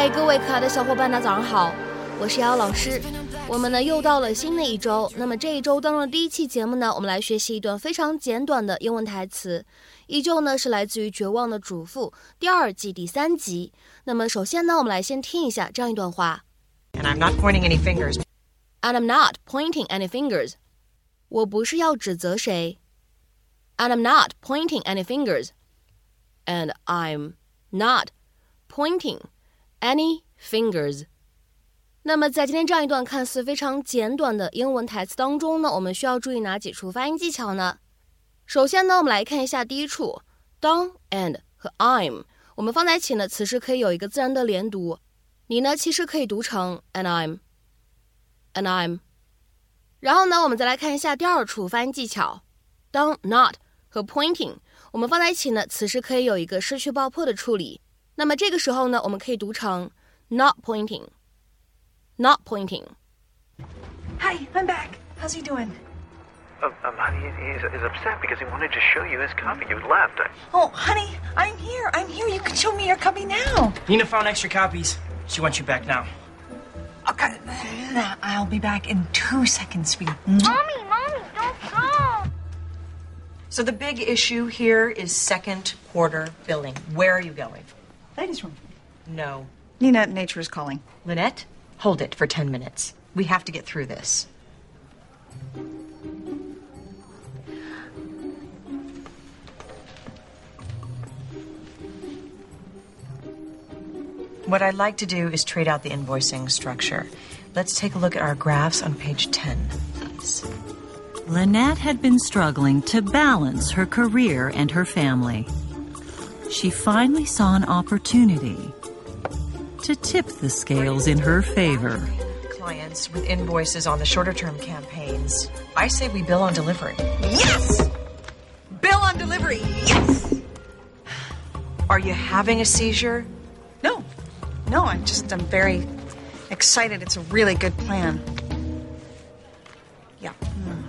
嗨，各位可爱的小伙伴，大家早上好，我是瑶瑶老师。我们呢又到了新的一周，那么这一周当中的第一期节目呢，我们来学习一段非常简短的英文台词，依旧呢是来自于《绝望的主妇》第二季第三集。那么首先呢，我们来先听一下这样一段话。And I'm not pointing any fingers. And I'm not pointing any fingers. 我不是要指责谁。And I'm not pointing any fingers. And I'm not pointing any fingers. 那么在今天这样一段看似非常简短的英文台词当中呢，我们需要注意哪几处发音技巧呢？首先呢，我们来看一下第一处，当 and 和 I'm，我们放在一起呢，此时可以有一个自然的连读。你呢，其实可以读成 and I'm，and I'm。然后呢，我们再来看一下第二处发音技巧，当 not 和 pointing，我们放在一起呢，此时可以有一个失去爆破的处理。那么这个时候呢，我们可以读成 not pointing，not pointing。Hi, I'm back. How's he doing? Um, um, honey, he's, he's upset because he wanted to show you his copy. You left. I... Oh, honey, I'm here. I'm here. You can show me your copy now. Nina found extra copies. She wants you back now. Okay, I'll be back in two seconds, sweetie. Mommy, mommy, don't go. So the big issue here is second quarter billing. Where are you going? Ladies' room. No. Nina, nature is calling. Lynette, hold it for 10 minutes. We have to get through this. What I'd like to do is trade out the invoicing structure. Let's take a look at our graphs on page 10, please. Lynette had been struggling to balance her career and her family. She finally saw an opportunity to tip the scales in her favor. Clients with invoices on the shorter term campaigns. I say we bill on delivery. Yes! Bill on delivery. Yes! Are you having a seizure? No, no, I'm just, I'm very excited. It's a really good plan. Yeah. Hmm.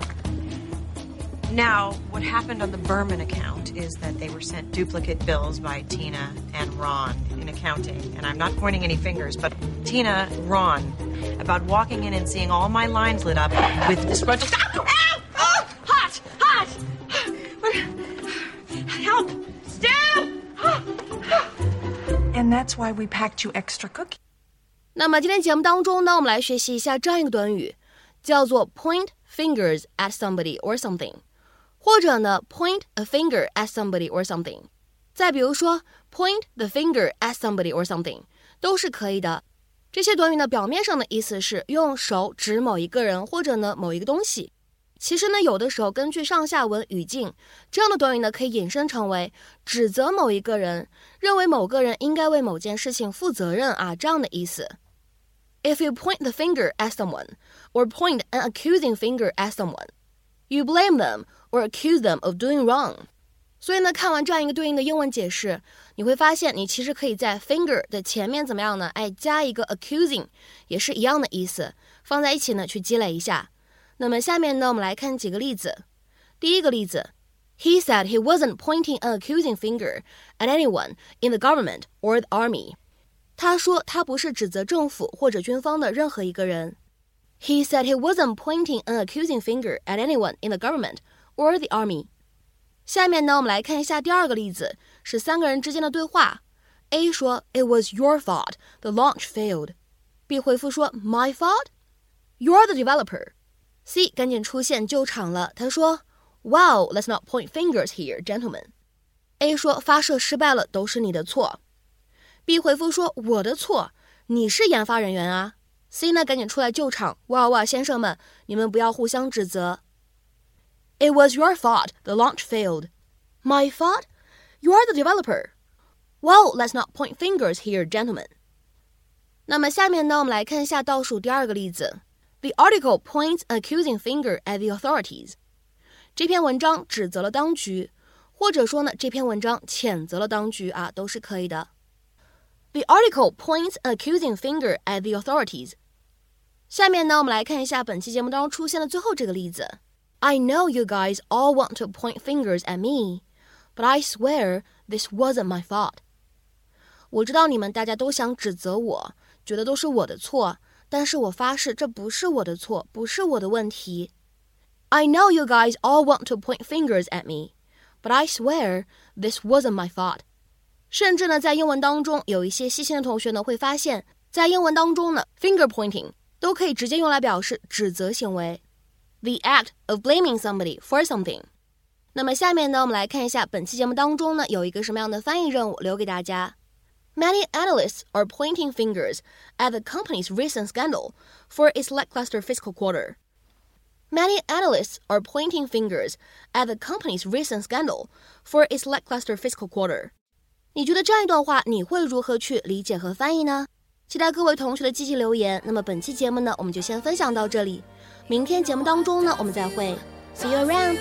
Now, what happened on the Berman account is that they were sent duplicate bills by Tina and Ron in accounting. And I'm not pointing any fingers, but Tina, Ron, about walking in and seeing all my lines lit up with disgruntled. Ow! Ow! Oh, hot! Hot! Help! Stab! And that's why we packed you extra cookies. 那么今天节目当中呢，我们来学习一下这样一个短语，叫做 point fingers at somebody or something， 或者呢 point a finger at somebody or something。再比如说 point the finger at somebody or something，都是可以的。这些短语呢，表面上的意思是用手指某一个人或者呢某一个东西。其实呢，有的时候根据上下文语境，这样的短语呢可以引申成为指责某一个人，认为某个人应该为某件事情负责任啊这样的意思。If you point the finger at someone or point an accusing finger at someone, you blame them or accuse them of doing wrong. 所以呢，看完这样一个对应的英文解释，你会发现你其实可以在 finger 的前面怎么样呢？哎，加一个 accusing，也是一样的意思，放在一起呢去积累一下。那么下面呢，我们来看几个例子。第一个例子，He said he wasn't pointing an accusing finger at anyone in the government or the army. 他说他不是指责政府或者军方的任何一个人。 He said he wasn't pointing an accusing finger at anyone in the government or the army. 下面呢，我们来看一下第二个例子，是三个人之间的对话。A 说：“It was your fault. The launch failed.” B 回复说：“My fault. You're the developer.” C 赶紧出现救场了，他说：“Wow, let's not point fingers here, gentlemen.” A 说：“发射失败了，都是你的错。” B 回复说：“我的错，你是研发人员啊。 ”C 呢，赶紧出来救场，哇哇，先生们，你们不要互相指责。It was your fault the launch failed. My fault? You're the developer. Well, let's not point fingers here, gentlemen. 那么下面呢，我们来看一下倒数第二个例子。The article points an accusing finger at the authorities. 这篇文章指责了当局，或者说呢，这篇文章谴责了当局啊，都是可以的。 The article points an accusing finger at the authorities. 下面呢，我们来看一下本期节目当中出现的最后这个例子。I know you guys all want to point fingers at me, but I swear this wasn't my fault. 我知道你们大家都想指责我，觉得都是我的错，但是我发誓这不是我的错，不是我的问题。I know you guys all want to point fingers at me, but I swear this wasn't my fault. 甚至呢，在英文当中，有一些细心的同学呢会发现，在英文当中呢，finger pointing 都可以直接用来表示指责行为，the act of blaming somebody for something。那么下面呢，我们来看一下本期节目当中呢有一个什么样的翻译任务留给大家。Many analysts are pointing fingers at the company's recent scandal for its lackluster fiscal quarter. Many analysts are pointing fingers at the company's recent scandal for its lackluster fiscal quarter. 你觉得这样一段话你会如何去理解和翻译呢？期待各位同学的积极留言。那么本期节目呢，我们就先分享到这里，明天节目当中呢，我们再会。See you around.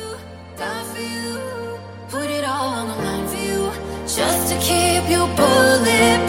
Put it all on the line for you just to keep you bulletproof.